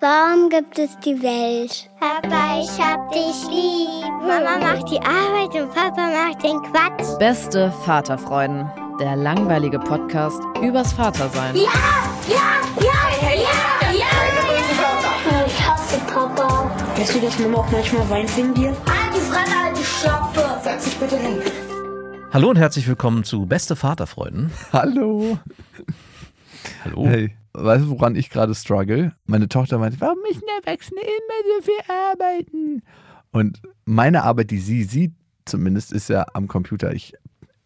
Warum gibt es die Welt? Papa, ich hab dich lieb. Mama macht die Arbeit und Papa macht den Quatsch. Beste Vaterfreuden. Der langweilige Podcast übers Vatersein. Ja, ja, ja, ja, ja, ja. Ich hasse Papa. Weißt du, dass Mama auch manchmal weint wegen dir? Halt die Fresse, halt die Schöpfe. Setz dich bitte hin. Hallo und herzlich willkommen zu Beste Vaterfreuden. Hallo. Hallo. Hey weißt du, woran ich gerade struggle? Meine Tochter meinte, warum müssen Erwachsene immer so viel arbeiten? Und meine Arbeit, die sie sieht, zumindest, ist ja am Computer. Ich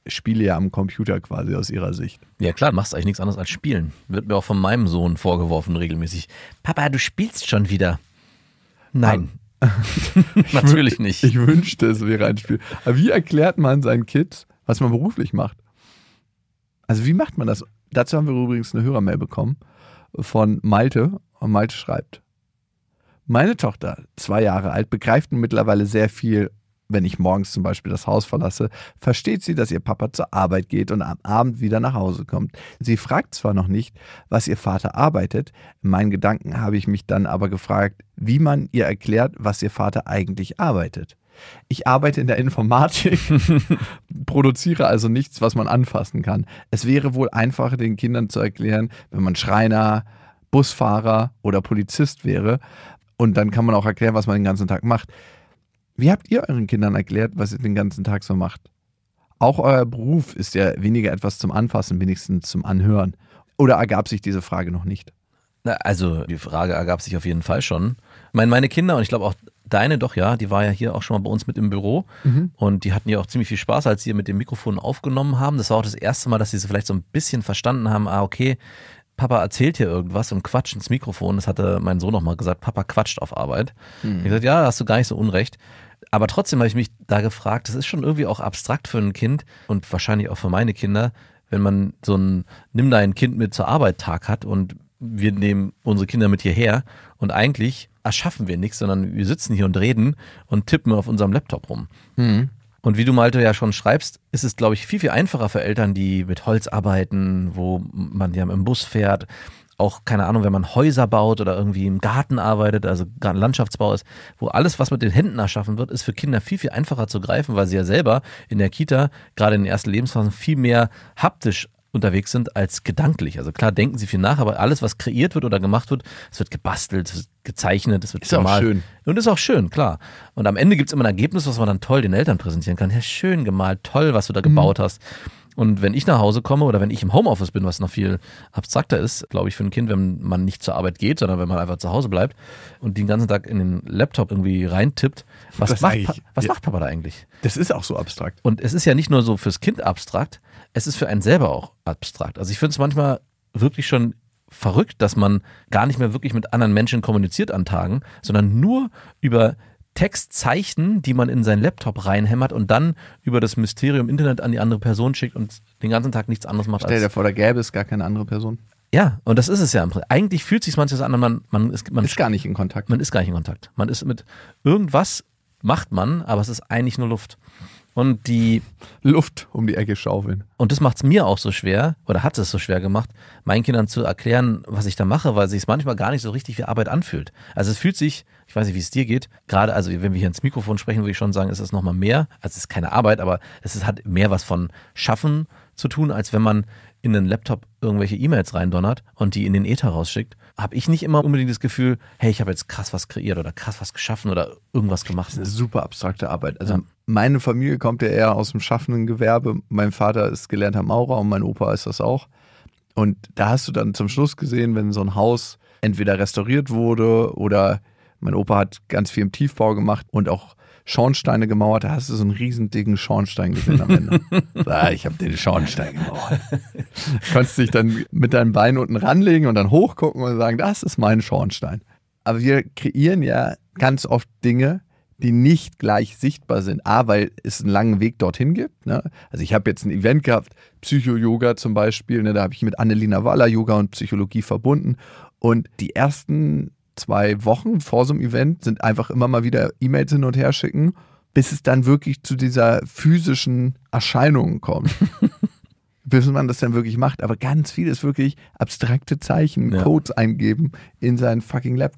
spiele ja am Computer quasi aus ihrer Sicht. Ja klar, machst eigentlich nichts anderes als spielen. Wird mir auch von meinem Sohn vorgeworfen regelmäßig. Papa, du spielst schon wieder. Nein. Natürlich nicht. Ich wünschte, es wäre ein Spiel. Aber wie erklärt man seinen Kids, was man beruflich macht? Also wie macht man das? Dazu haben wir übrigens eine Hörermail bekommen von Malte. Und Malte schreibt, meine Tochter, zwei Jahre alt, begreift mittlerweile sehr viel wenn ich morgens zum Beispiel das Haus verlasse, versteht sie, dass ihr Papa zur Arbeit geht und am Abend wieder nach Hause kommt. Sie fragt zwar noch nicht, was ihr Vater arbeitet, in meinen Gedanken habe ich mich dann aber gefragt, wie man ihr erklärt, was ihr Vater eigentlich arbeitet. Ich arbeite in der Informatik, produziere also nichts, was man anfassen kann. Es wäre wohl einfacher, den Kindern zu erklären, wenn man Schreiner, Busfahrer oder Polizist wäre. Und dann kann man auch erklären, was man den ganzen Tag macht. Wie habt ihr euren Kindern erklärt, was ihr den ganzen Tag so macht? Auch euer Beruf ist ja weniger etwas zum Anfassen, wenigstens zum Anhören. Oder ergab sich diese Frage noch nicht? Also die Frage ergab sich auf jeden Fall schon. Ich meine, meine Kinder und ich glaube auch deine doch, ja, die war ja hier auch schon mal bei uns mit im Büro mhm. und die hatten ja auch ziemlich viel Spaß, als sie mit dem Mikrofon aufgenommen haben. Das war auch das erste Mal, dass sie so vielleicht so ein bisschen verstanden haben, ah, okay, Papa erzählt hier irgendwas und quatscht ins Mikrofon. Das hatte mein Sohn noch mal gesagt, Papa quatscht auf Arbeit. Mhm. Ich gesagt, ja, hast du gar nicht so unrecht. Aber trotzdem habe ich mich da gefragt, das ist schon irgendwie auch abstrakt für ein Kind und wahrscheinlich auch für meine Kinder, wenn man so ein Nimm dein Kind mit zur Arbeit Tag hat und wir nehmen unsere Kinder mit hierher und eigentlich erschaffen wir nichts, sondern wir sitzen hier und reden und tippen auf unserem Laptop rum. Mhm. Und wie du Malte ja schon schreibst, ist es, glaube ich, viel, viel einfacher für Eltern, die mit Holz arbeiten, wo man ja im Bus fährt. Auch, keine Ahnung, wenn man Häuser baut oder irgendwie im Garten arbeitet, also Landschaftsbau ist, wo alles, was mit den Händen erschaffen wird, ist für Kinder viel, viel einfacher zu greifen, weil sie ja selber in der Kita, gerade in den ersten Lebensphasen, viel mehr haptisch unterwegs sind als gedanklich. Also klar denken sie viel nach, aber alles, was kreiert wird oder gemacht wird, es wird gebastelt, es wird gezeichnet, es wird ist gemalt. Auch schön. Und ist auch schön, klar. Und am Ende gibt es immer ein Ergebnis, was man dann toll den Eltern präsentieren kann. Ja, schön gemalt, toll, was du da gebaut mhm. hast. Und wenn ich nach Hause komme oder wenn ich im Homeoffice bin, was noch viel abstrakter ist, glaube ich, für ein Kind, wenn man nicht zur Arbeit geht, sondern wenn man einfach zu Hause bleibt und den ganzen Tag in den Laptop irgendwie reintippt, was, macht, was ja. macht Papa da eigentlich? Das ist auch so abstrakt. Und es ist ja nicht nur so fürs Kind abstrakt, es ist für einen selber auch abstrakt. Also ich finde es manchmal wirklich schon verrückt, dass man gar nicht mehr wirklich mit anderen Menschen kommuniziert an Tagen, sondern nur über Textzeichen, die man in seinen Laptop reinhämmert und dann über das Mysterium Internet an die andere Person schickt und den ganzen Tag nichts anderes macht. Stell dir vor, da gäbe es gar keine andere Person. Ja, und das ist es ja. Eigentlich fühlt sich manches an, man, man ist, man ist gar nicht in Kontakt. Man ist gar nicht in Kontakt. Man ist mit irgendwas macht man, aber es ist eigentlich nur Luft. Und die Luft um die Ecke schaufeln. Und das macht es mir auch so schwer, oder hat es so schwer gemacht, meinen Kindern zu erklären, was ich da mache, weil es sich manchmal gar nicht so richtig wie Arbeit anfühlt. Also es fühlt sich, ich weiß nicht, wie es dir geht, gerade, also wenn wir hier ins Mikrofon sprechen, würde ich schon sagen, ist es nochmal mehr. Also es ist keine Arbeit, aber es ist, hat mehr was von Schaffen zu tun, als wenn man in den Laptop irgendwelche E-Mails reindonnert und die in den Äther rausschickt, habe ich nicht immer unbedingt das Gefühl, hey, ich habe jetzt krass was kreiert oder krass was geschaffen oder irgendwas gemacht. Das ist eine super abstrakte Arbeit. Also meine Familie kommt ja eher aus dem schaffenden Gewerbe. Mein Vater ist gelernter Maurer und mein Opa ist das auch. Und da hast du dann zum Schluss gesehen, wenn so ein Haus entweder restauriert wurde oder mein Opa hat ganz viel im Tiefbau gemacht und auch Schornsteine gemauert, da hast du so einen riesen dicken Schornstein gesehen am Ende. ah, ich habe den Schornstein gemauert. Konntest dich dann mit deinem Bein unten ranlegen und dann hochgucken und sagen, das ist mein Schornstein. Aber wir kreieren ja ganz oft Dinge, die nicht gleich sichtbar sind. A, weil es einen langen Weg dorthin gibt. Ne? Also ich habe jetzt ein Event gehabt, Psycho-Yoga zum Beispiel, ne? da habe ich mit Annelina Waller Yoga und Psychologie verbunden. Und die ersten zwei Wochen vor so einem Event sind einfach immer mal wieder E-Mails hin und her schicken, bis es dann wirklich zu dieser physischen Erscheinung kommt. bis man das dann wirklich macht. Aber ganz viel ist wirklich abstrakte Zeichen, Ja. Codes eingeben in seinen fucking Laptop.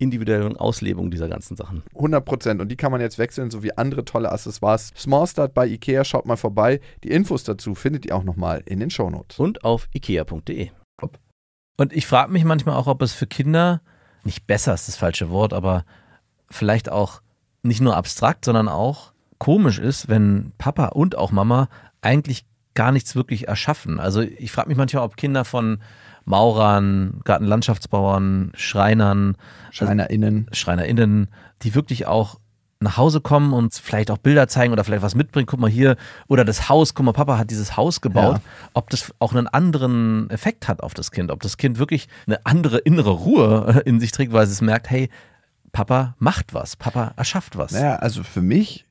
individuellen Auslebung dieser ganzen Sachen. 100 Prozent. Und die kann man jetzt wechseln, sowie andere tolle Accessoires. Small Start bei Ikea, schaut mal vorbei. Die Infos dazu findet ihr auch nochmal in den Shownotes. Und auf ikea.de. Und ich frage mich manchmal auch, ob es für Kinder, nicht besser ist das falsche Wort, aber vielleicht auch nicht nur abstrakt, sondern auch komisch ist, wenn Papa und auch Mama eigentlich gar nichts wirklich erschaffen. Also ich frage mich manchmal, ob Kinder von Maurern, Gartenlandschaftsbauern, Schreinern, SchreinerInnen. SchreinerInnen, die wirklich auch nach Hause kommen und vielleicht auch Bilder zeigen oder vielleicht was mitbringen. Guck mal hier, oder das Haus, guck mal, Papa hat dieses Haus gebaut. Ja. Ob das auch einen anderen Effekt hat auf das Kind, ob das Kind wirklich eine andere innere Ruhe in sich trägt, weil es merkt, hey, Papa macht was, Papa erschafft was. Naja, also für mich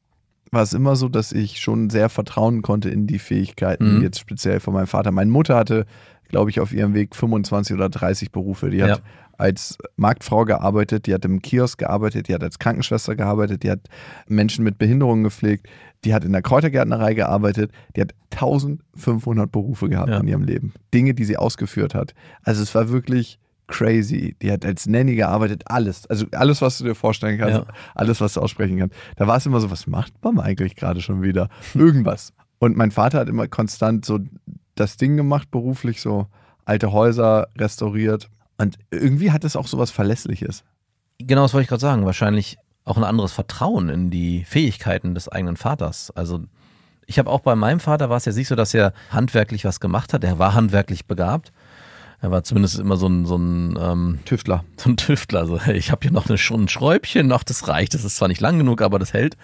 war es immer so, dass ich schon sehr vertrauen konnte in die Fähigkeiten, Mhm. jetzt speziell von meinem Vater. Meine Mutter hatte, glaube ich, auf ihrem Weg 25 oder 30 Berufe. Die hat Ja. als Marktfrau gearbeitet, die hat im Kiosk gearbeitet, die hat als Krankenschwester gearbeitet, die hat Menschen mit Behinderungen gepflegt, die hat in der Kräutergärtnerei gearbeitet, die hat 1500 Berufe gehabt Ja. in ihrem Leben. Dinge, die sie ausgeführt hat. Also es war wirklich crazy. Die hat als Nanny gearbeitet, alles. Also alles, was du dir vorstellen kannst, Ja. alles, was du aussprechen kannst. Da war es immer so, was macht Mama eigentlich gerade schon wieder? Irgendwas. Und mein Vater hat immer konstant so das Ding gemacht, beruflich so alte Häuser restauriert. Und irgendwie hat es auch so was Verlässliches. Genau, das wollte ich gerade sagen. Wahrscheinlich auch ein anderes Vertrauen in die Fähigkeiten des eigenen Vaters. Also ich habe auch bei meinem Vater war es ja nicht so, dass er handwerklich was gemacht hat. Er war handwerklich begabt. Er war zumindest immer so ein, so ein, ähm, Tüftler. so ein Tüftler. So, hey, ich habe hier noch eine, ein Schräubchen, noch das reicht. Das ist zwar nicht lang genug, aber das hält.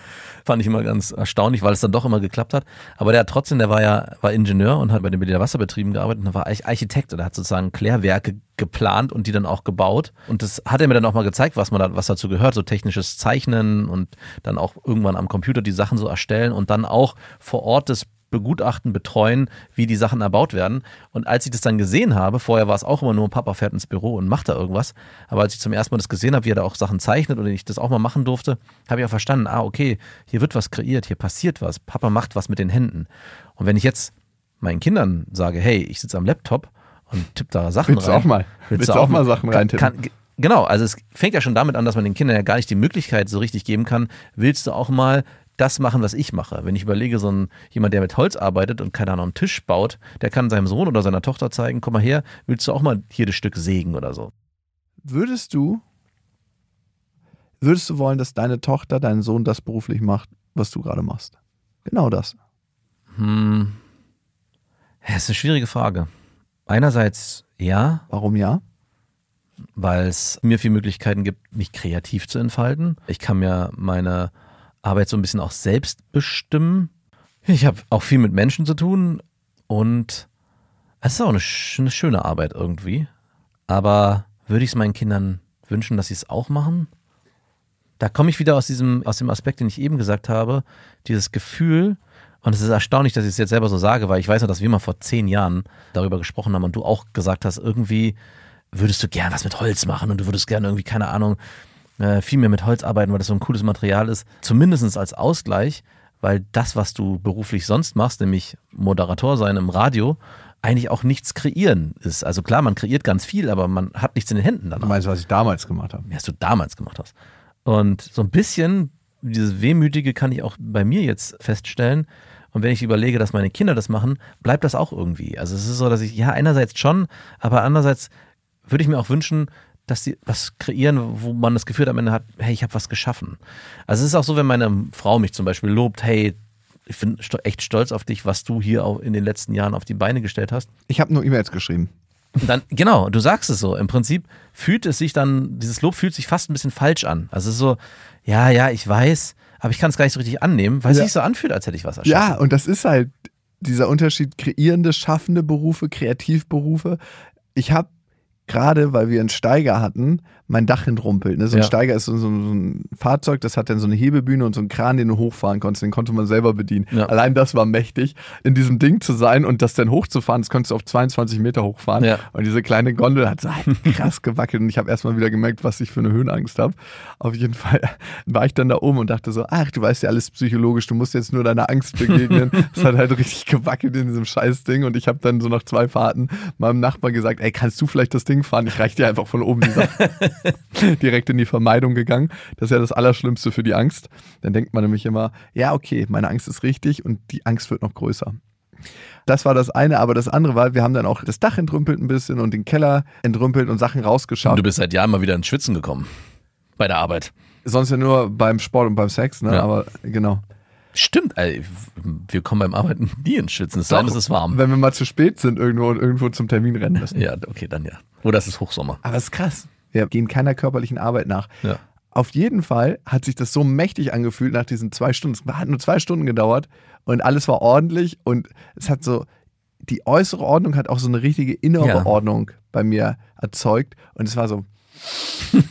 Fand ich immer ganz erstaunlich, weil es dann doch immer geklappt hat. Aber der hat trotzdem, der war ja war Ingenieur und hat bei den Berliner Wasserbetrieben gearbeitet und war eigentlich Architekt oder hat sozusagen Klärwerke geplant und die dann auch gebaut. Und das hat er mir dann auch mal gezeigt, was man da, was dazu gehört, so technisches Zeichnen und dann auch irgendwann am Computer die Sachen so erstellen und dann auch vor Ort das begutachten, betreuen, wie die Sachen erbaut werden. Und als ich das dann gesehen habe, vorher war es auch immer nur, Papa fährt ins Büro und macht da irgendwas. Aber als ich zum ersten Mal das gesehen habe, wie er da auch Sachen zeichnet oder ich das auch mal machen durfte, habe ich auch verstanden, ah, okay, hier wird was kreiert, hier passiert was. Papa macht was mit den Händen. Und wenn ich jetzt meinen Kindern sage, hey, ich sitze am Laptop und tippe da Sachen Willst du rein. auch mal? Willst du auch mal Sachen reintippen? kann, Genau, also es fängt ja schon damit an, dass man den Kindern ja gar nicht die Möglichkeit so richtig geben kann, willst du auch mal das machen, was ich mache. Wenn ich überlege, so ein jemand, der mit Holz arbeitet und keine Ahnung, einen Tisch baut, der kann seinem Sohn oder seiner Tochter zeigen, komm mal her, willst du auch mal hier das Stück sägen oder so. Würdest du würdest du wollen, dass deine Tochter, dein Sohn das beruflich macht, was du gerade machst? Genau das. Hm. Ja, ist eine schwierige Frage. Einerseits ja, Warum ja? weil es mir viele Möglichkeiten gibt, mich kreativ zu entfalten. Ich kann mir meine Arbeit so ein bisschen auch selbst bestimmen. Ich habe auch viel mit Menschen zu tun und es ist auch eine, eine schöne Arbeit irgendwie. Aber würde ich es meinen Kindern wünschen, dass sie es auch machen? Da komme ich wieder aus diesem, aus dem Aspekt, den ich eben gesagt habe, dieses Gefühl, und es ist erstaunlich, dass ich es jetzt selber so sage, weil ich weiß noch, dass wir mal vor zehn Jahren darüber gesprochen haben und du auch gesagt hast, irgendwie würdest du gern was mit Holz machen und du würdest gerne irgendwie, keine Ahnung, äh, viel mehr mit Holz arbeiten, weil das so ein cooles Material ist. Zumindest als Ausgleich, weil das, was du beruflich sonst machst, nämlich Moderator sein im Radio, eigentlich auch nichts kreieren ist. Also klar, man kreiert ganz viel, aber man hat nichts in den Händen Du danach meinst, was ich damals gemacht habe? was du damals gemacht hast. Und so ein bisschen dieses Wehmütige kann ich auch bei mir jetzt feststellen. Und wenn ich überlege, dass meine Kinder das machen, bleibt das auch irgendwie. Also es ist so, dass ich, ja, einerseits schon, aber andererseits würde ich mir auch wünschen, dass sie was kreieren, wo man das Gefühl am Ende hat, hey, ich habe was geschaffen. Also es ist auch so, wenn meine Frau mich zum Beispiel lobt, hey, ich bin echt stolz auf dich, was du hier auch in den letzten Jahren auf die Beine gestellt hast. Ich habe nur E-Mails geschrieben. Dann, genau, du sagst es so. Im Prinzip fühlt es sich dann, dieses Lob fühlt sich fast ein bisschen falsch an. Also es ist so, ja, ja, ich weiß, aber ich kann es gar nicht so richtig annehmen, weil es Ja. sich so anfühlt, als hätte ich was erschaffen. Ja, und das ist halt dieser Unterschied kreierende, schaffende Berufe, Kreativberufe. Ich habe gerade, weil wir einen Steiger hatten, mein Dach entrumpelt. Ne? So ein Ja. Steiger ist so, so, ein Fahrzeug, das hat dann so eine Hebebühne und so einen Kran, den du hochfahren konntest. Den konnte man selber bedienen. Ja. Allein das war mächtig, in diesem Ding zu sein und das dann hochzufahren. Das konntest du auf 22 Meter hochfahren. Ja. Und diese kleine Gondel hat so halt krass gewackelt und ich habe erstmal wieder gemerkt, was ich für eine Höhenangst habe. Auf jeden Fall war ich dann da oben und dachte so, ach, du weißt ja alles psychologisch, du musst jetzt nur deiner Angst begegnen. Es hat halt richtig gewackelt in diesem scheiß Ding und ich habe dann so nach zwei Fahrten meinem Nachbar gesagt, ey, kannst du vielleicht das Ding fahren? Ich reich dir einfach von oben. Direkt in die Vermeidung gegangen. Das ist ja das Allerschlimmste für die Angst. Dann denkt man nämlich immer, ja, okay, meine Angst ist richtig und die Angst wird noch größer. Das war das eine, aber das andere war, wir haben dann auch das Dach entrümpelt ein bisschen und den Keller entrümpelt und Sachen Und rausgeschafft. du bist seit Jahren mal wieder ins Schwitzen gekommen. Bei der Arbeit. Sonst ja nur beim Sport und beim Sex, ne? Ja. Aber genau. Stimmt, ey, wir kommen beim Arbeiten nie ins Schwitzen. Es sei denn, Doch, es ist warm. Wenn wir mal zu spät sind irgendwo und irgendwo zum Termin rennen müssen. Ja, okay, dann ja. Oder es ist Hochsommer. Aber es ist krass. Wir gehen keiner körperlichen Arbeit nach. Ja. Auf jeden Fall hat sich das so mächtig angefühlt nach diesen zwei Stunden. Es hat nur zwei Stunden gedauert und alles war ordentlich und es hat so, die äußere Ordnung hat auch so eine richtige innere Ja. Ordnung bei mir erzeugt und es war so,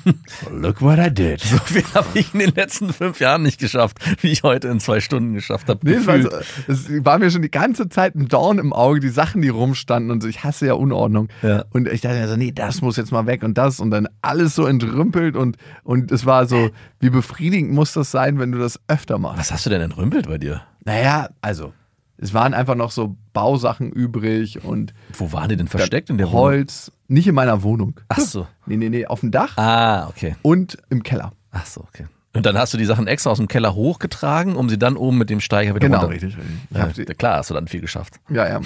look what I did. So viel habe ich in den letzten fünf Jahren nicht geschafft, wie ich heute in zwei Stunden geschafft habe. Nee, es, war gefühlt. so, es war mir schon die ganze Zeit ein Dorn im Auge, die Sachen, die rumstanden und so. Ich hasse ja Unordnung. Ja. Und ich dachte mir so, nee, das muss jetzt mal weg und das und dann alles so entrümpelt und, und es war so, wie befriedigend muss das sein, wenn du das öfter machst? Was hast du denn entrümpelt bei dir? Naja, also, es waren einfach noch so Bausachen übrig und Wo waren die denn versteckt in der Wohnung? Holz. Nicht in meiner Wohnung. Ach so. Nee, nee, nee, auf dem Dach Ah, okay. und im Keller. Ach so, okay. Und dann hast du die Sachen extra aus dem Keller hochgetragen, um sie dann oben mit dem Steiger wieder Genau, runter. richtig, richtig. Ich Ja, die, klar, hast du dann viel geschafft. ja, ja,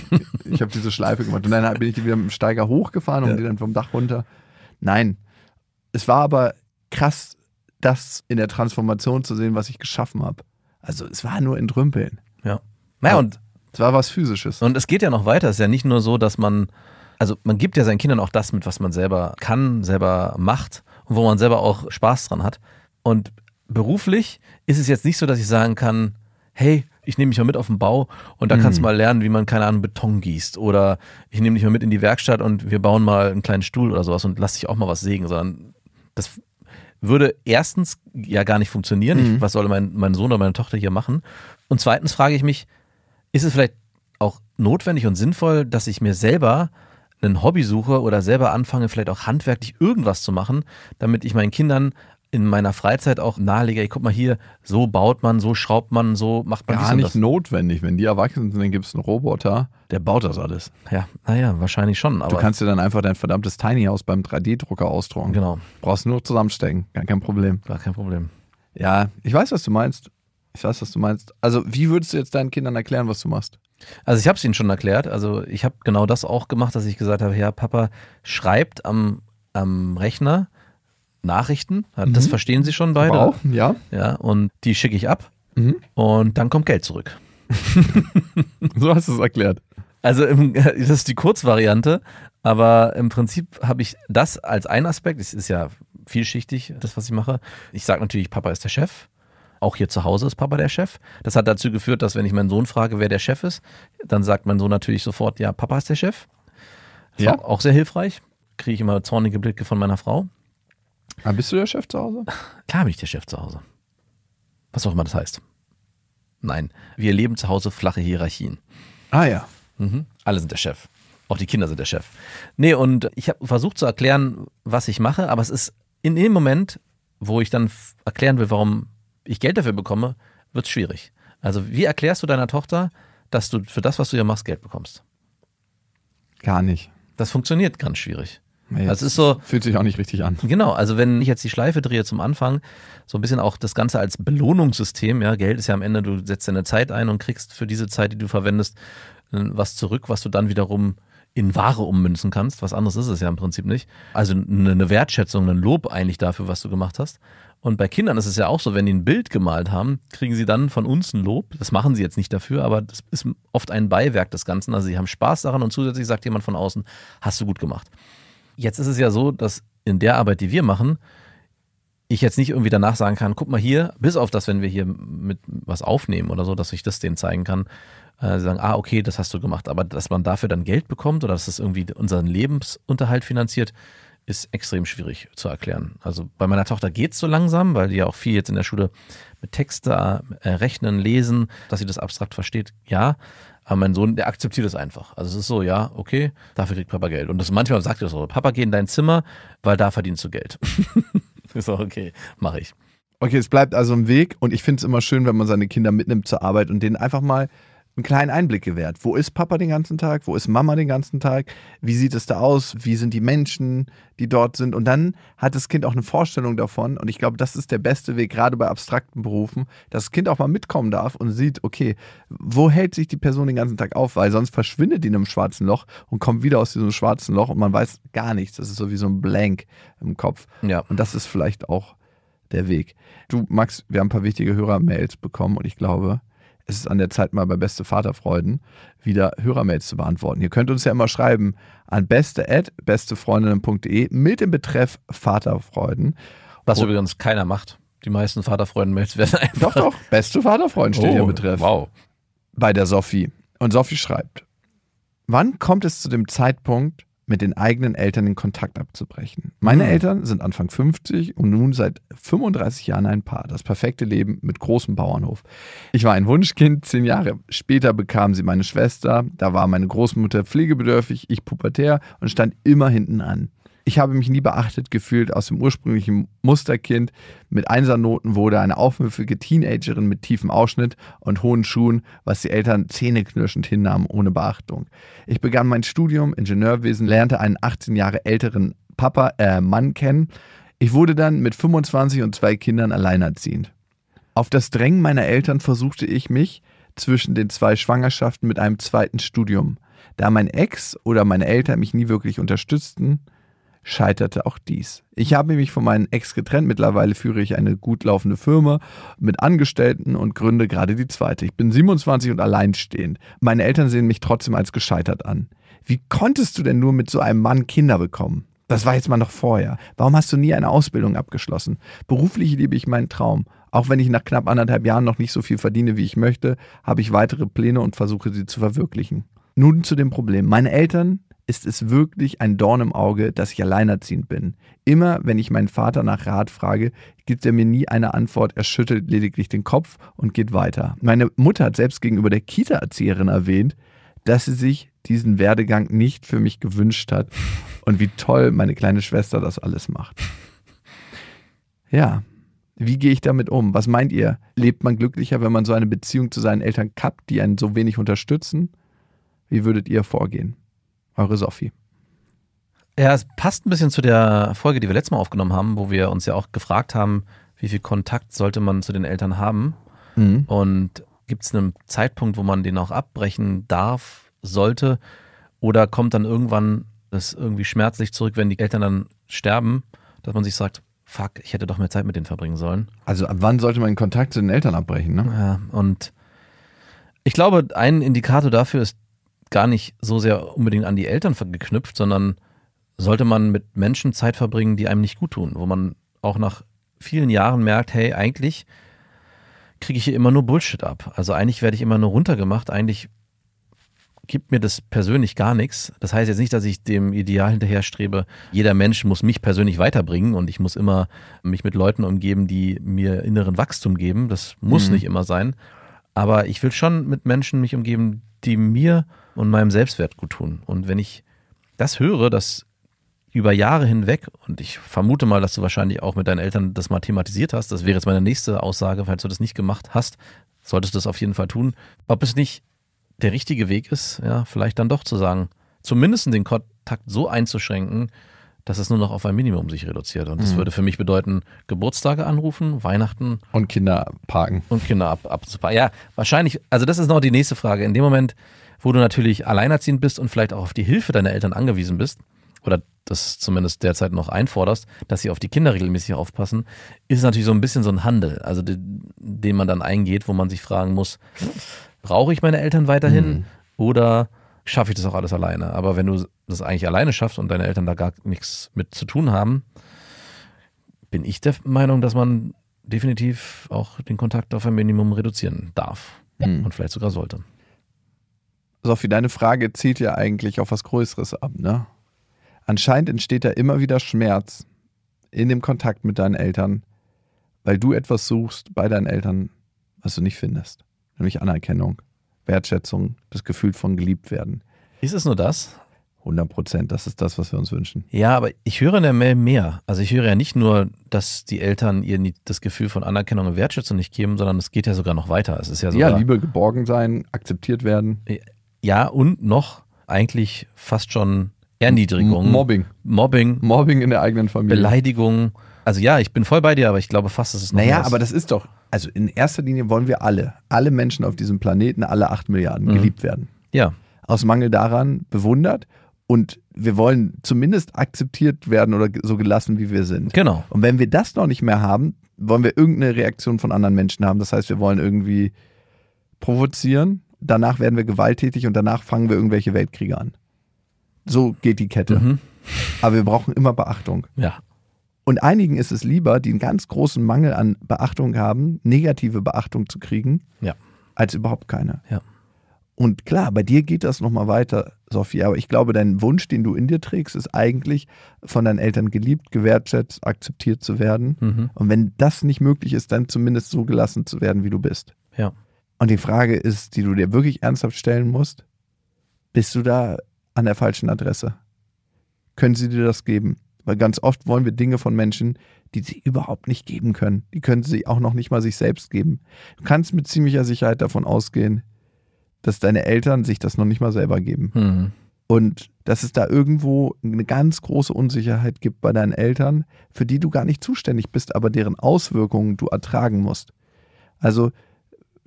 ich habe diese Schleife gemacht. Und dann bin ich wieder mit dem Steiger hochgefahren und Ja. die dann vom Dach runter. Nein, es war aber krass, das in der Transformation zu sehen, was ich geschaffen habe. Also es war nur entrümpeln. Ja. Naja, Ja. und, Es war was Physisches. und es geht ja noch weiter. Es ist ja nicht nur so, dass man, also man gibt ja seinen Kindern auch das mit, was man selber kann, selber macht und wo man selber auch Spaß dran hat. Und beruflich ist es jetzt nicht so, dass ich sagen kann, hey, ich nehme dich mal mit auf den Bau und da kannst du mal lernen, wie man, keine Ahnung, Beton gießt. Oder ich nehme dich mal mit in die Werkstatt und wir bauen mal einen kleinen Stuhl oder sowas und lass dich auch mal was sägen, sondern das würde erstens ja gar nicht funktionieren. Ich, was soll mein, mein Sohn oder meine Tochter hier machen? Und zweitens frage ich mich, ist es vielleicht auch notwendig und sinnvoll, dass ich mir selber ein Hobby suche oder selber anfange, vielleicht auch handwerklich irgendwas zu machen, damit ich meinen Kindern in meiner Freizeit auch nahelege, ey, guck mal hier, so baut man, so schraubt man, so macht man Gar nicht das. notwendig. Wenn die erwachsen sind, dann gibt es einen Roboter, der baut das alles. Ja, naja, wahrscheinlich schon, aber Du kannst dir dann einfach dein verdammtes Tiny House beim 3D-Drucker ausdrucken. genau, Brauchst nur zusammenstecken, gar kein Problem. gar kein Problem. Ja, ich weiß, was du meinst. Ich weiß, was du meinst. Also, wie würdest du jetzt deinen Kindern erklären, was du machst? Also ich habe es ihnen schon erklärt. Also ich habe genau das auch gemacht, dass ich gesagt habe, ja, Papa schreibt am, am Rechner Nachrichten. Das verstehen sie schon beide. Wow, ja. Ja, und die schicke ich ab. Mhm. Und dann kommt Geld zurück. So hast du es erklärt. Also im, das ist die Kurzvariante, aber im Prinzip habe ich das als einen Aspekt. Es ist ja vielschichtig, das, was ich mache. Ich sage natürlich, Papa ist der Chef. Auch hier zu Hause ist Papa der Chef. Das hat dazu geführt, dass wenn ich meinen Sohn frage, wer der Chef ist, dann sagt mein Sohn natürlich sofort, ja, Papa ist der Chef. Das Ja. auch sehr hilfreich. Kriege ich immer zornige Blicke von meiner Frau. Aber bist du der Chef zu Hause? Klar bin ich der Chef zu Hause. Was auch immer das heißt. Nein, wir leben zu Hause flache Hierarchien. Ah ja. Mhm. Alle sind der Chef. Auch die Kinder sind der Chef. Nee, und ich habe versucht zu erklären, was ich mache, aber es ist in dem Moment, wo ich dann erklären will, warum ich Geld dafür bekomme, wird es schwierig. Also, wie erklärst du deiner Tochter, dass du für das, was du hier machst, Geld bekommst? Gar nicht. Das funktioniert ganz schwierig. Nee, Das ist so, Fühlt sich auch nicht richtig an. Genau, also wenn ich jetzt die Schleife drehe zum Anfang, so ein bisschen auch das Ganze als Belohnungssystem, ja, Geld ist ja am Ende, du setzt deine Zeit ein und kriegst für diese Zeit, die du verwendest, äh, was zurück, was du dann wiederum in Ware ummünzen kannst. Was anderes ist es ja im Prinzip nicht. Also eine eine Wertschätzung, ein Lob eigentlich dafür, was du gemacht hast. Und bei Kindern ist es ja auch so, wenn die ein Bild gemalt haben, kriegen sie dann von uns ein Lob. Das machen sie jetzt nicht dafür, aber das ist oft ein Beiwerk des Ganzen. Also sie haben Spaß daran und zusätzlich sagt jemand von außen, hast du gut gemacht. Jetzt ist es ja so, dass in der Arbeit, die wir machen, ich jetzt nicht irgendwie danach sagen kann, guck mal hier, bis auf das, wenn wir hier mit was aufnehmen oder so, dass ich das denen zeigen kann, äh, sagen, ah, okay, das hast du gemacht. Aber dass man dafür dann Geld bekommt oder dass das irgendwie unseren Lebensunterhalt finanziert, ist extrem schwierig zu erklären. Also bei meiner Tochter geht's so langsam, weil die ja auch viel jetzt in der Schule mit Texte äh, rechnen, lesen, dass sie das abstrakt versteht, ja. Aber mein Sohn, der akzeptiert es einfach. Also es ist so, ja, okay, dafür kriegt Papa Geld. Und das manchmal sagt er so, Papa, geh in dein Zimmer, weil da verdienst du Geld. ist auch okay, mache ich. Okay, es bleibt also ein Weg und ich finde es immer schön, wenn man seine Kinder mitnimmt zur Arbeit und denen einfach mal einen kleinen Einblick gewährt. Wo ist Papa den ganzen Tag? Wo ist Mama den ganzen Tag? Wie sieht es da aus? Wie sind die Menschen, die dort sind? Und dann hat das Kind auch eine Vorstellung davon. Und ich glaube, das ist der beste Weg, gerade bei abstrakten Berufen, dass das Kind auch mal mitkommen darf und sieht, okay, wo hält sich die Person den ganzen Tag auf? Weil sonst verschwindet die in einem schwarzen Loch und kommt wieder aus diesem schwarzen Loch und man weiß gar nichts. Das ist so wie so ein Blank im Kopf. Ja. Und das ist vielleicht auch der Weg. Du, Max, wir haben ein paar wichtige Hörermails bekommen und ich glaube, es ist an der Zeit mal bei Beste Vaterfreuden wieder Hörermails zu beantworten. Ihr könnt uns ja immer schreiben an beste@bestefreundinnen.de mit dem Betreff Vaterfreuden. Was Oh. übrigens keiner macht. Die meisten Vaterfreunde-Mails werden einfach. Doch, doch, beste Vaterfreund steht hier im Oh, Betreff. Wow. Bei der Sophie. Und Sophie schreibt: Wann kommt es zu dem Zeitpunkt, mit den eigenen Eltern den Kontakt abzubrechen? Meine Hm. Eltern sind Anfang 50 und nun seit 35 Jahren ein Paar. Das perfekte Leben mit großem Bauernhof. Ich war ein Wunschkind, zehn Jahre später bekam sie meine Schwester. Da war meine Großmutter pflegebedürftig, ich pubertär und stand immer hinten an. Ich habe mich nie beachtet gefühlt. Aus dem ursprünglichen Musterkind mit Einsernoten wurde eine aufmüffige Teenagerin mit tiefem Ausschnitt und hohen Schuhen, was die Eltern zähneknirschend hinnahmen ohne Beachtung. Ich begann mein Studium Ingenieurwesen, lernte einen 18 Jahre älteren Papa, äh, Mann kennen. Ich wurde dann mit 25 und zwei Kindern alleinerziehend. Auf das Drängen meiner Eltern versuchte ich mich zwischen den zwei Schwangerschaften mit einem zweiten Studium. Da mein Ex oder meine Eltern mich nie wirklich unterstützten, scheiterte auch dies. Ich habe mich von meinem Ex getrennt. Mittlerweile führe ich eine gut laufende Firma mit Angestellten und gründe gerade die zweite. Ich bin 27 und alleinstehend. Meine Eltern sehen mich trotzdem als gescheitert an. Wie konntest du denn nur mit so einem Mann Kinder bekommen? Das war jetzt mal noch vorher. Warum hast du nie eine Ausbildung abgeschlossen? Beruflich liebe ich meinen Traum. Auch wenn ich nach knapp anderthalb Jahren noch nicht so viel verdiene, wie ich möchte, habe ich weitere Pläne und versuche sie zu verwirklichen. Nun zu dem Problem. Meine Eltern ist es wirklich ein Dorn im Auge, dass ich alleinerziehend bin. Immer, wenn ich meinen Vater nach Rat frage, gibt er mir nie eine Antwort. Er schüttelt lediglich den Kopf und geht weiter. Meine Mutter hat selbst gegenüber der Kita-Erzieherin erwähnt, dass sie sich diesen Werdegang nicht für mich gewünscht hat und wie toll meine kleine Schwester das alles macht. Ja, wie gehe ich damit um? Was meint ihr? Lebt man glücklicher, wenn man so eine Beziehung zu seinen Eltern kappt, die einen so wenig unterstützen? Wie würdet ihr vorgehen? Eure Sophie. Ja, es passt ein bisschen zu der Folge, die wir letztes Mal aufgenommen haben, wo wir uns ja auch gefragt haben, wie viel Kontakt sollte man zu den Eltern haben? Mhm. Und gibt es einen Zeitpunkt, wo man den auch abbrechen darf, sollte? Oder kommt dann irgendwann das irgendwie schmerzlich zurück, wenn die Eltern dann sterben, dass man sich sagt, fuck, ich hätte doch mehr Zeit mit denen verbringen sollen. Also ab wann sollte man den Kontakt zu den Eltern abbrechen, ne? Ja, und ich glaube, ein Indikator dafür ist gar nicht so sehr unbedingt an die Eltern geknüpft, sondern sollte man mit Menschen Zeit verbringen, die einem nicht gut tun, wo man auch nach vielen Jahren merkt, hey, eigentlich kriege ich hier immer nur Bullshit ab. Also eigentlich werde ich immer nur runtergemacht, eigentlich gibt mir das persönlich gar nichts. Das heißt jetzt nicht, dass ich dem Ideal hinterherstrebe, jeder Mensch muss mich persönlich weiterbringen und ich muss immer mich mit Leuten umgeben, die mir inneren Wachstum geben. Das muss Mhm. nicht immer sein. Aber ich will schon mit Menschen mich umgeben, die mir und meinem Selbstwert gut tun. Und wenn ich das höre, dass über Jahre hinweg, und ich vermute mal, dass du wahrscheinlich auch mit deinen Eltern das mal thematisiert hast, das wäre jetzt meine nächste Aussage, falls du das nicht gemacht hast, solltest du das auf jeden Fall tun, ob es nicht der richtige Weg ist, ja, vielleicht dann doch zu sagen, zumindest den Kontakt so einzuschränken, dass es nur noch auf ein Minimum sich reduziert. Und das würde für mich bedeuten, Geburtstage anrufen, Weihnachten Und Kinder parken. und Kinder ab. Ja, wahrscheinlich, also das ist noch die nächste Frage. In dem Moment, wo du natürlich alleinerziehend bist und vielleicht auch auf die Hilfe deiner Eltern angewiesen bist, oder das zumindest derzeit noch einforderst, dass sie auf die Kinder regelmäßig aufpassen, ist es natürlich so ein bisschen so ein Handel, also den, den man dann eingeht, wo man sich fragen muss, brauche ich meine Eltern weiterhin oder schaffe ich das auch alles alleine? Aber wenn du das eigentlich alleine schaffst und deine Eltern da gar nichts mit zu tun haben, bin ich der Meinung, dass man definitiv auch den Kontakt auf ein Minimum reduzieren darf Mhm. und vielleicht sogar sollte. Sophie, deine Frage zielt ja eigentlich auf was Größeres ab, ne? Anscheinend entsteht da immer wieder Schmerz in dem Kontakt mit deinen Eltern, weil du etwas suchst bei deinen Eltern, was du nicht findest. Nämlich Anerkennung, Wertschätzung, das Gefühl von geliebt werden. Ist es nur das? 100 Prozent, das ist das, was wir uns wünschen. Ja, aber ich höre in der Mail mehr. Also ich höre ja nicht nur, dass die Eltern ihr das Gefühl von Anerkennung und Wertschätzung nicht geben, sondern es geht ja sogar noch weiter. Es ist ja sogar, Ja, Liebe, geborgen sein, akzeptiert werden. Ja und noch eigentlich fast schon Erniedrigung, Mobbing. Mobbing, Mobbing in der eigenen Familie. Beleidigung. Also ja, ich bin voll bei dir, aber ich glaube fast, dass es noch Naja, aber das ist doch, also in erster Linie wollen wir alle, alle Menschen auf diesem Planeten, alle acht Milliarden, Mhm. geliebt werden. ja, Aus Mangel daran bewundert und wir wollen zumindest akzeptiert werden oder so gelassen, wie wir sind. genau. Und wenn wir das noch nicht mehr haben, wollen wir irgendeine Reaktion von anderen Menschen haben. Das heißt, wir wollen irgendwie provozieren, danach werden wir gewalttätig und danach fangen wir irgendwelche Weltkriege an. So geht die Kette. Mhm. Aber wir brauchen immer Beachtung. Ja, Und einigen ist es lieber, die einen ganz großen Mangel an Beachtung haben, negative Beachtung zu kriegen, Ja. als überhaupt keine. Ja. Und klar, bei dir geht das nochmal weiter, Sophie, aber ich glaube, dein Wunsch, den du in dir trägst, ist eigentlich, von deinen Eltern geliebt, gewertschätzt, akzeptiert zu werden. Mhm. Und wenn das nicht möglich ist, dann zumindest so gelassen zu werden, wie du bist. Ja. Und die Frage ist, die du dir wirklich ernsthaft stellen musst, bist du da an der falschen Adresse? Können sie dir das geben? Weil ganz oft wollen wir Dinge von Menschen, die sie überhaupt nicht geben können. Die können sie auch noch nicht mal sich selbst geben. Du kannst mit ziemlicher Sicherheit davon ausgehen, dass deine Eltern sich das noch nicht mal selber geben. Mhm. Und dass es da irgendwo eine ganz große Unsicherheit gibt bei deinen Eltern, für die du gar nicht zuständig bist, aber deren Auswirkungen du ertragen musst. Also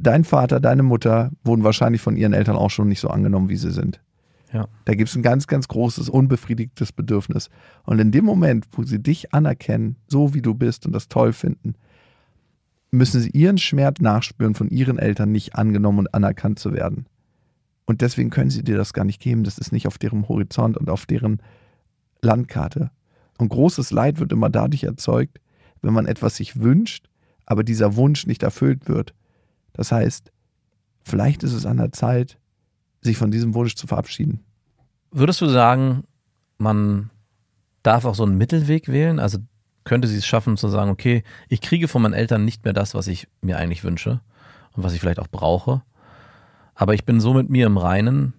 dein Vater, deine Mutter wurden wahrscheinlich von ihren Eltern auch schon nicht so angenommen, wie sie sind. Ja. Da gibt es ein ganz, ganz großes, unbefriedigtes Bedürfnis. Und in dem Moment, wo sie dich anerkennen, so wie du bist und das toll finden, müssen sie ihren Schmerz nachspüren, von ihren Eltern nicht angenommen und anerkannt zu werden. Und deswegen können sie dir das gar nicht geben. Das ist nicht auf deren Horizont und auf deren Landkarte. Und großes Leid wird immer dadurch erzeugt, wenn man etwas sich wünscht, aber dieser Wunsch nicht erfüllt wird. Das heißt, vielleicht ist es an der Zeit, sich von diesem Wunsch zu verabschieden. Würdest du sagen, man darf auch so einen Mittelweg wählen? Also könnte sie es schaffen zu sagen, okay, ich kriege von meinen Eltern nicht mehr das, was ich mir eigentlich wünsche und was ich vielleicht auch brauche, aber ich bin so mit mir im Reinen,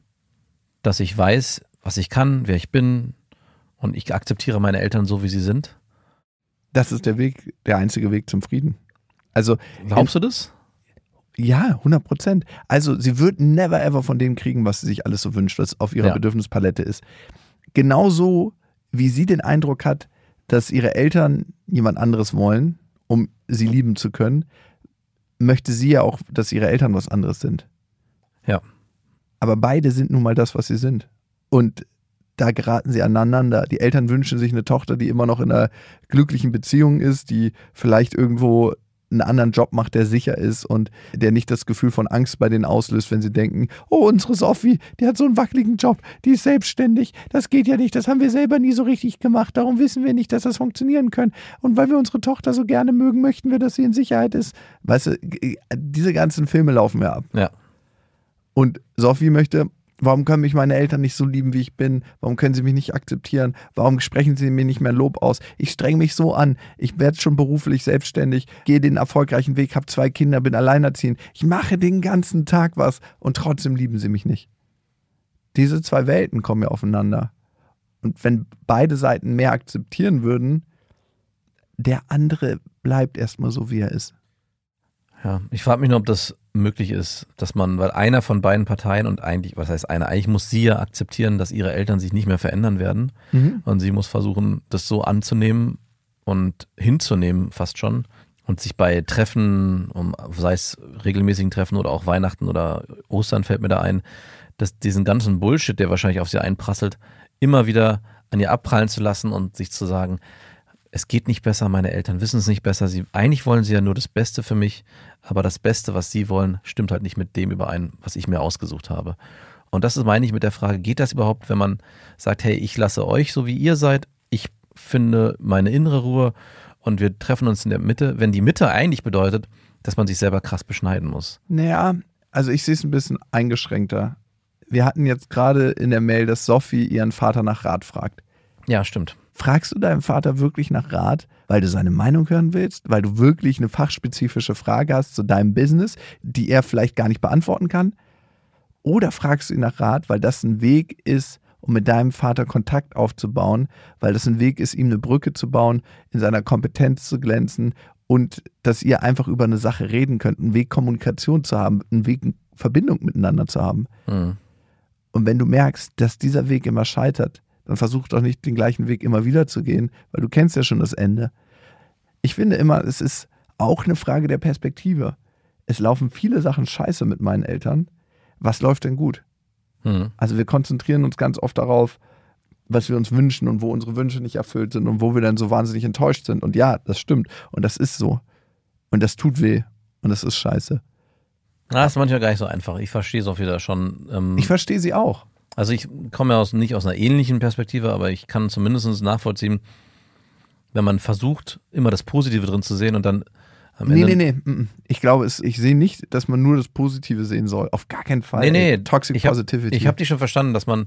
dass ich weiß, was ich kann, wer ich bin und ich akzeptiere meine Eltern so, wie sie sind. Das ist der Weg, der einzige Weg zum Frieden. Also, Glaubst du das? Ja, 100 Prozent. Also, sie wird never ever von dem kriegen, was sie sich alles so wünscht, was auf ihrer Ja. Bedürfnispalette ist. Genauso wie sie den Eindruck hat, dass ihre Eltern jemand anderes wollen, um sie lieben zu können, möchte sie ja auch, dass ihre Eltern was anderes sind. Ja. Aber beide sind nun mal das, was sie sind. Und da geraten sie aneinander. Die Eltern wünschen sich eine Tochter, die immer noch in einer glücklichen Beziehung ist, die vielleicht irgendwo einen anderen Job macht, der sicher ist und der nicht das Gefühl von Angst bei denen auslöst, wenn sie denken, oh, unsere Sophie, die hat so einen wackeligen Job, die ist selbstständig, das geht ja nicht, das haben wir selber nie so richtig gemacht, darum wissen wir nicht, dass das funktionieren kann. Und weil wir unsere Tochter so gerne mögen, möchten wir, dass sie in Sicherheit ist. Weißt du, diese ganzen Filme laufen ja ab. Ja. Und Sophie möchte, warum können mich meine Eltern nicht so lieben, wie ich bin? Warum können sie mich nicht akzeptieren? Warum sprechen sie mir nicht mehr Lob aus? Ich streng mich so an. Ich werde schon beruflich selbstständig, gehe den erfolgreichen Weg, habe zwei Kinder, bin alleinerziehend. Ich mache den ganzen Tag was und trotzdem lieben sie mich nicht. Diese zwei Welten kommen ja aufeinander. Und wenn beide Seiten mehr akzeptieren würden, der andere bleibt erstmal so, wie er ist. Ja, ich frage mich nur, ob das möglich ist, dass man, weil einer von beiden Parteien und eigentlich, was heißt einer, eigentlich muss sie ja akzeptieren, dass ihre Eltern sich nicht mehr verändern werden Mhm. und sie muss versuchen, das so anzunehmen und hinzunehmen fast schon und sich bei Treffen, um, sei es regelmäßigen Treffen oder auch Weihnachten oder Ostern fällt mir da ein, dass diesen ganzen Bullshit, der wahrscheinlich auf sie einprasselt, immer wieder an ihr abprallen zu lassen und sich zu sagen, es geht nicht besser, meine Eltern wissen es nicht besser, sie, eigentlich wollen sie ja nur das Beste für mich, aber das Beste, was sie wollen, stimmt halt nicht mit dem überein, was ich mir ausgesucht habe. Und das ist, meine ich, mit der Frage, geht das überhaupt, wenn man sagt, hey, ich lasse euch so wie ihr seid, ich finde meine innere Ruhe und wir treffen uns in der Mitte, wenn die Mitte eigentlich bedeutet, dass man sich selber krass beschneiden muss. Naja, also ich sehe es ein bisschen eingeschränkter. Wir hatten jetzt gerade in der Mail, dass Sophie ihren Vater nach Rat fragt. Ja, stimmt. Fragst du deinem Vater wirklich nach Rat, weil du seine Meinung hören willst, weil du wirklich eine fachspezifische Frage hast zu deinem Business, die er vielleicht gar nicht beantworten kann? Oder fragst du ihn nach Rat, weil das ein Weg ist, um mit deinem Vater Kontakt aufzubauen, weil das ein Weg ist, ihm eine Brücke zu bauen, in seiner Kompetenz zu glänzen und dass ihr einfach über eine Sache reden könnt, einen Weg Kommunikation zu haben, einen Weg Verbindung miteinander zu haben. Hm. Und wenn du merkst, dass dieser Weg immer scheitert, dann versuch doch nicht den gleichen Weg immer wieder zu gehen, weil du kennst ja schon das Ende. Ich finde immer, es ist auch eine Frage der Perspektive. Es laufen viele Sachen scheiße mit meinen Eltern. Was läuft denn gut? Hm. Also wir konzentrieren uns ganz oft darauf, was wir uns wünschen und wo unsere Wünsche nicht erfüllt sind und wo wir dann so wahnsinnig enttäuscht sind. Und ja, das stimmt. Und das ist so. Und das tut weh. Und das ist scheiße. Ah, ist manchmal gar nicht so einfach. Ich verstehe es auch wieder schon. Ähm, Ich verstehe sie auch. Also ich komme ja aus, nicht aus einer ähnlichen Perspektive, aber ich kann zumindest nachvollziehen, wenn man versucht, immer das Positive drin zu sehen und dann am Nee, Ende. nee, nee. mm, mm. Ich glaube, es, ich sehe nicht, dass man nur das Positive sehen soll. Auf gar keinen Fall. Nee, nee, Ey, Toxic ich hab- Positivity. Ich habe dich schon verstanden, dass man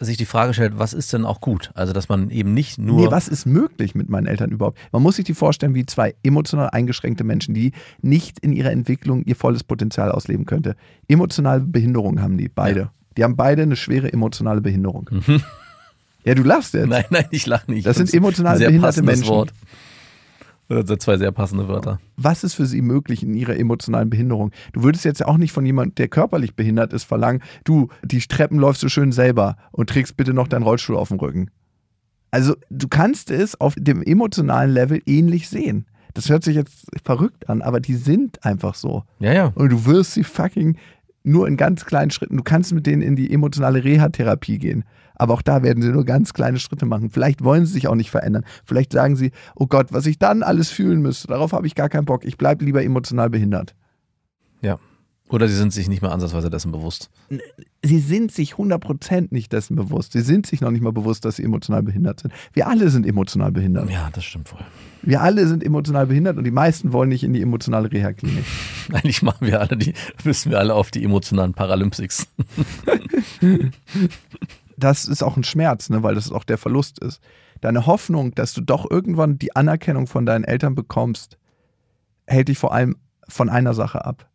sich die Frage stellt, was ist denn auch gut? Also, dass man eben nicht nur. Nee, was ist möglich mit meinen Eltern überhaupt? Man muss sich die vorstellen wie zwei emotional eingeschränkte Menschen, die nicht in ihrer Entwicklung ihr volles Potenzial ausleben könnte. Emotionale Behinderung haben die, beide. Die haben beide eine schwere emotionale Behinderung. Ja, du lachst jetzt. Nein, nein, ich lache nicht. Das sind emotional behinderte Menschen. Wort. Das sind zwei sehr passende Wörter. Was ist für sie möglich in ihrer emotionalen Behinderung? Du würdest jetzt ja auch nicht von jemandem, der körperlich behindert ist, verlangen, du, die Treppen läufst du schön selber und trägst bitte noch deinen Rollstuhl auf dem Rücken. Also du kannst es auf dem emotionalen Level ähnlich sehen. Das hört sich jetzt verrückt an, aber die sind einfach so. Ja, ja. Und du wirst sie fucking nur in ganz kleinen Schritten. Du kannst mit denen in die emotionale Reha-Therapie gehen. Aber auch da werden sie nur ganz kleine Schritte machen. Vielleicht wollen sie sich auch nicht verändern. Vielleicht sagen sie, oh Gott, was ich dann alles fühlen müsste, darauf habe ich gar keinen Bock. Ich bleibe lieber emotional behindert. Ja. Oder sie sind sich nicht mehr ansatzweise dessen bewusst. Sie sind sich 100% nicht dessen bewusst. Sie sind sich noch nicht mal bewusst, dass sie emotional behindert sind. Wir alle sind emotional behindert. Ja, das stimmt wohl. Wir alle sind emotional behindert und die meisten wollen nicht in die emotionale Reha-Klinik. Eigentlich machen wir alle die, müssen wir alle auf die emotionalen Paralympics. das ist auch ein Schmerz, ne, weil das auch der Verlust ist. Deine Hoffnung, dass du doch irgendwann die Anerkennung von deinen Eltern bekommst, hält dich vor allem von einer Sache ab.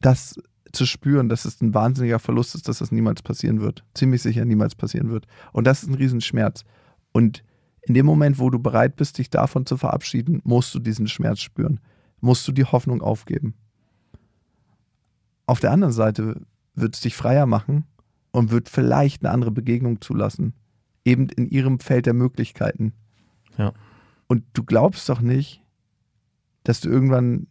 Das zu spüren, dass es ein wahnsinniger Verlust ist, dass das niemals passieren wird. Ziemlich sicher niemals passieren wird. Und das ist ein Riesenschmerz. Und in dem Moment, wo du bereit bist, dich davon zu verabschieden, musst du diesen Schmerz spüren. Musst du die Hoffnung aufgeben. Auf der anderen Seite wird es dich freier machen und wird vielleicht eine andere Begegnung zulassen. Eben in ihrem Feld der Möglichkeiten. Ja. Und du glaubst doch nicht, dass du irgendwann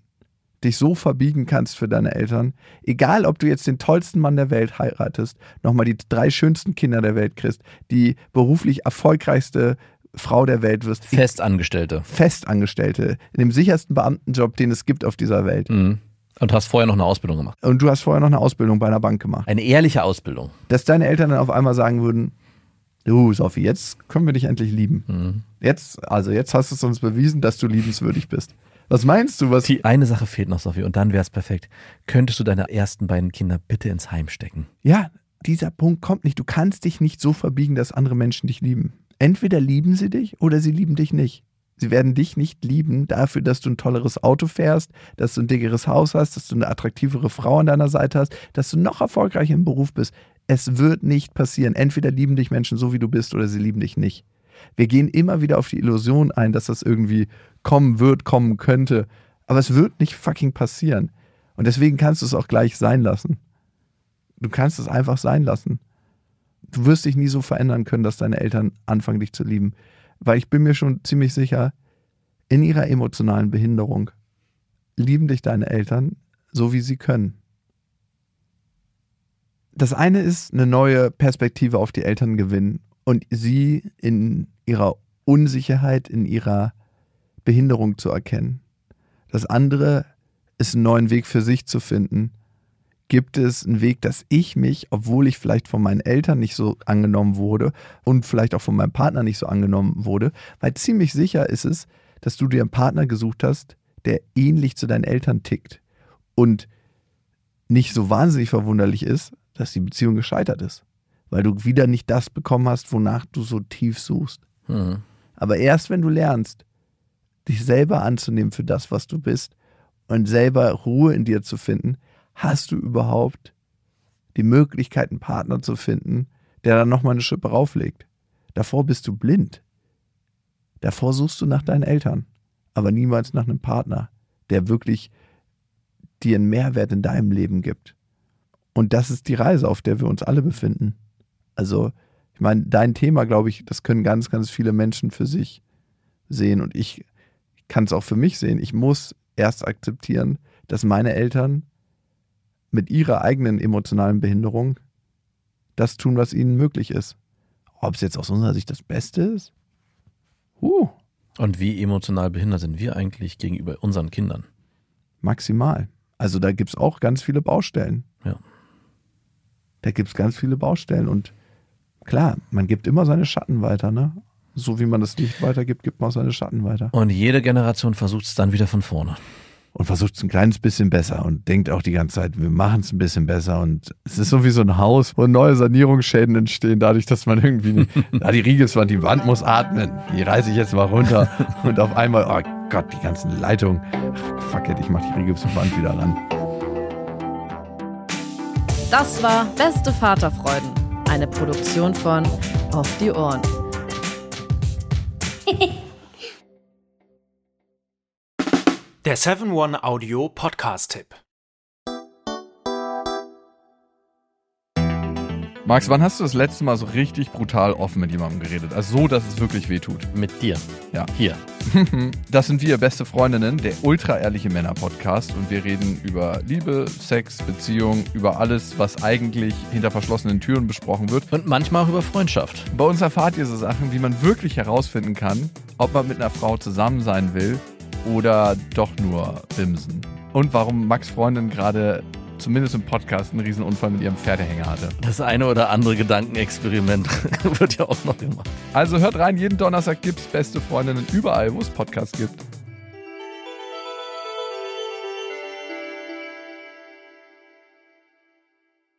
dich so verbiegen kannst für deine Eltern, egal ob du jetzt den tollsten Mann der Welt heiratest, nochmal die drei schönsten Kinder der Welt kriegst, die beruflich erfolgreichste Frau der Welt wirst, Festangestellte. Festangestellte, in dem sichersten Beamtenjob, den es gibt auf dieser Welt. Mhm. Und hast vorher noch eine Ausbildung gemacht. Und du hast vorher noch eine Ausbildung bei einer Bank gemacht. Eine ehrliche Ausbildung. Dass deine Eltern dann auf einmal sagen würden, du Sophie, jetzt können wir dich endlich lieben. Mhm. Jetzt, also jetzt hast du es uns bewiesen, dass du liebenswürdig bist. Was meinst du? Was Die eine Sache fehlt noch, Sophie, und dann wäre es perfekt. Könntest du deine ersten beiden Kinder bitte ins Heim stecken? Ja, dieser Punkt kommt nicht. Du kannst dich nicht so verbiegen, dass andere Menschen dich lieben. Entweder lieben sie dich oder sie lieben dich nicht. Sie werden dich nicht lieben dafür, dass du ein tolleres Auto fährst, dass du ein dickeres Haus hast, dass du eine attraktivere Frau an deiner Seite hast, dass du noch erfolgreicher im Beruf bist. Es wird nicht passieren. Entweder lieben dich Menschen so, wie du bist, oder sie lieben dich nicht. Wir gehen immer wieder auf die Illusion ein, dass das irgendwie kommen wird, kommen könnte. Aber es wird nicht fucking passieren. Und deswegen kannst du es auch gleich sein lassen. Du kannst es einfach sein lassen. Du wirst dich nie so verändern können, dass deine Eltern anfangen, dich zu lieben. Weil ich bin mir schon ziemlich sicher, in ihrer emotionalen Behinderung lieben dich deine Eltern so, wie sie können. Das eine ist eine neue Perspektive auf die Eltern gewinnen und sie in ihrer Unsicherheit, in ihrer Behinderung zu erkennen. Das andere ist einen neuen Weg für sich zu finden. Gibt es einen Weg, dass ich mich, obwohl ich vielleicht von meinen Eltern nicht so angenommen wurde und vielleicht auch von meinem Partner nicht so angenommen wurde, weil ziemlich sicher ist es, dass du dir einen Partner gesucht hast, der ähnlich zu deinen Eltern tickt und nicht so wahnsinnig verwunderlich ist, dass die Beziehung gescheitert ist, weil du wieder nicht das bekommen hast, wonach du so tief suchst. Mhm. Aber erst wenn du lernst, dich selber anzunehmen für das, was du bist und selber Ruhe in dir zu finden, hast du überhaupt die Möglichkeit, einen Partner zu finden, der dann nochmal eine Schippe rauflegt. Davor bist du blind. Davor suchst du nach deinen Eltern, aber niemals nach einem Partner, der wirklich dir einen Mehrwert in deinem Leben gibt. Und das ist die Reise, auf der wir uns alle befinden. Also, ich meine, dein Thema, glaube ich, das können ganz, ganz viele Menschen für sich sehen. Und ich kann es auch für mich sehen. Ich muss erst akzeptieren, dass meine Eltern mit ihrer eigenen emotionalen Behinderung das tun, was ihnen möglich ist. Ob es jetzt aus unserer Sicht das Beste ist? Uh, Und wie emotional behindert sind wir eigentlich gegenüber unseren Kindern? maximal. Also da gibt es auch ganz viele Baustellen. Ja. Da gibt es ganz viele Baustellen. Und klar, man gibt immer seine Schatten weiter, ne? So wie man das Licht weitergibt, gibt man auch seine Schatten weiter. Und jede Generation versucht es dann wieder von vorne. und versucht es ein kleines bisschen besser und denkt auch die ganze Zeit, wir machen es ein bisschen besser. Und es ist so wie so ein Haus, wo neue Sanierungsschäden entstehen, dadurch, dass man irgendwie, nicht, da die Riegelswand, die Wand muss atmen, die reiße ich jetzt mal runter und auf einmal, oh Gott, die ganzen Leitungen, fuck it, ich mach die Riegelswand wieder ran. Das war Beste Vaterfreuden, eine Produktion von Auf die Ohren. Der 7-One Audio Podcast-Tipp. Max, wann hast du das letzte Mal so richtig brutal offen mit jemandem geredet? Also so, dass es wirklich wehtut. Mit dir. Ja. Hier. Das sind wir, beste Freundinnen, der ultra-ehrliche Männer-Podcast. Und wir reden über Liebe, Sex, Beziehung, über alles, was eigentlich hinter verschlossenen Türen besprochen wird. Und manchmal auch über Freundschaft. Bei uns erfahrt ihr so Sachen, wie man wirklich herausfinden kann, ob man mit einer Frau zusammen sein will oder doch nur bimsen. Und warum Max Freundin gerade zumindest im Podcast einen Riesenunfall mit ihrem Pferdehänger hatte. Das eine oder andere Gedankenexperiment wird ja auch noch gemacht. Also hört rein, jeden Donnerstag gibt's beste Freundinnen überall, wo es Podcasts gibt.